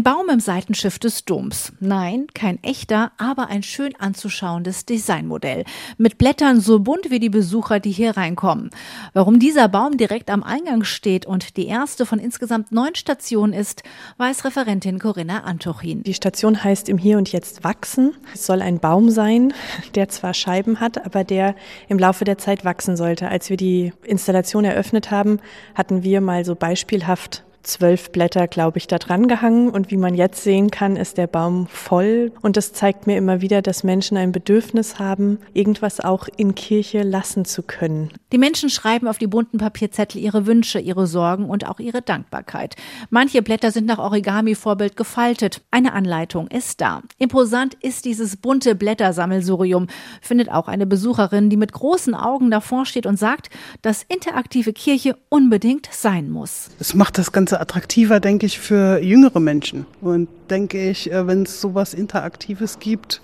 Ein Baum im Seitenschiff des Doms. Nein, kein echter, aber ein schön anzuschauendes Designmodell. Mit Blättern so bunt wie die Besucher, die hier reinkommen. Warum dieser Baum direkt am Eingang steht und die erste von insgesamt neun Stationen ist, weiß Referentin Corinna Antuchin. Die Station heißt im Hier und Jetzt wachsen. Es soll ein Baum sein, der zwar Scheiben hat, aber der im Laufe der Zeit wachsen sollte. Als wir die Installation eröffnet haben, hatten wir mal so beispielhaft zwölf Blätter, glaube ich, da dran gehangen. Und wie man jetzt sehen kann, ist der Baum voll. Und das zeigt mir immer wieder, dass Menschen ein Bedürfnis haben, irgendwas auch in Kirche lassen zu können. Die Menschen schreiben auf die bunten Papierzettel ihre Wünsche, ihre Sorgen und auch ihre Dankbarkeit. Manche Blätter sind nach Origami-Vorbild gefaltet. Eine Anleitung ist da. Imposant ist dieses bunte Blättersammelsurium, findet auch eine Besucherin, die mit großen Augen davor steht und sagt, dass interaktive Kirche unbedingt sein muss. Es macht das Ganze Ganze attraktiver, denke ich, für jüngere Menschen. Und denke ich, äh, wenn es sowas Interaktives gibt,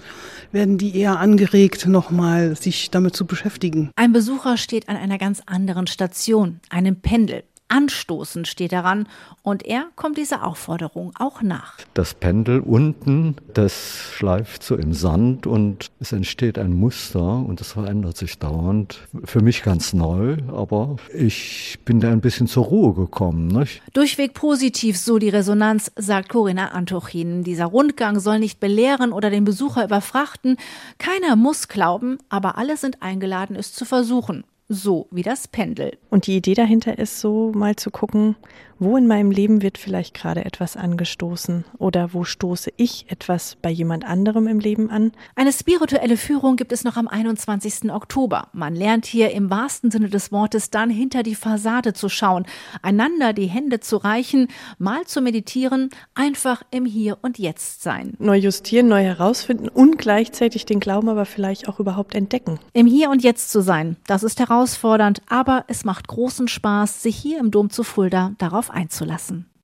werden die eher angeregt, nochmal sich damit zu beschäftigen. Ein Besucher steht an einer ganz anderen Station, einem Pendel. Anstoßen steht daran und er kommt dieser Aufforderung auch nach. Das Pendel unten, das schleift so im Sand und es entsteht ein Muster und das verändert sich dauernd. Für mich ganz neu, aber ich bin da ein bisschen zur Ruhe gekommen. Nicht? Durchweg positiv, so die Resonanz, sagt Corinna Antuchin. Dieser Rundgang soll nicht belehren oder den Besucher überfrachten. Keiner muss glauben, aber alle sind eingeladen, es zu versuchen so wie das Pendel. Und die Idee dahinter ist so mal zu gucken, wo in meinem Leben wird vielleicht gerade etwas angestoßen oder wo stoße ich etwas bei jemand anderem im Leben an. Eine spirituelle Führung gibt es noch am 21. Oktober. Man lernt hier im wahrsten Sinne des Wortes dann hinter die Fassade zu schauen, einander die Hände zu reichen, mal zu meditieren, einfach im Hier und Jetzt sein. Neu justieren, neu herausfinden und gleichzeitig den Glauben aber vielleicht auch überhaupt entdecken. Im Hier und Jetzt zu sein, das ist herausfordernd, aber es macht großen Spaß, sich hier im Dom zu Fulda darauf einzulassen.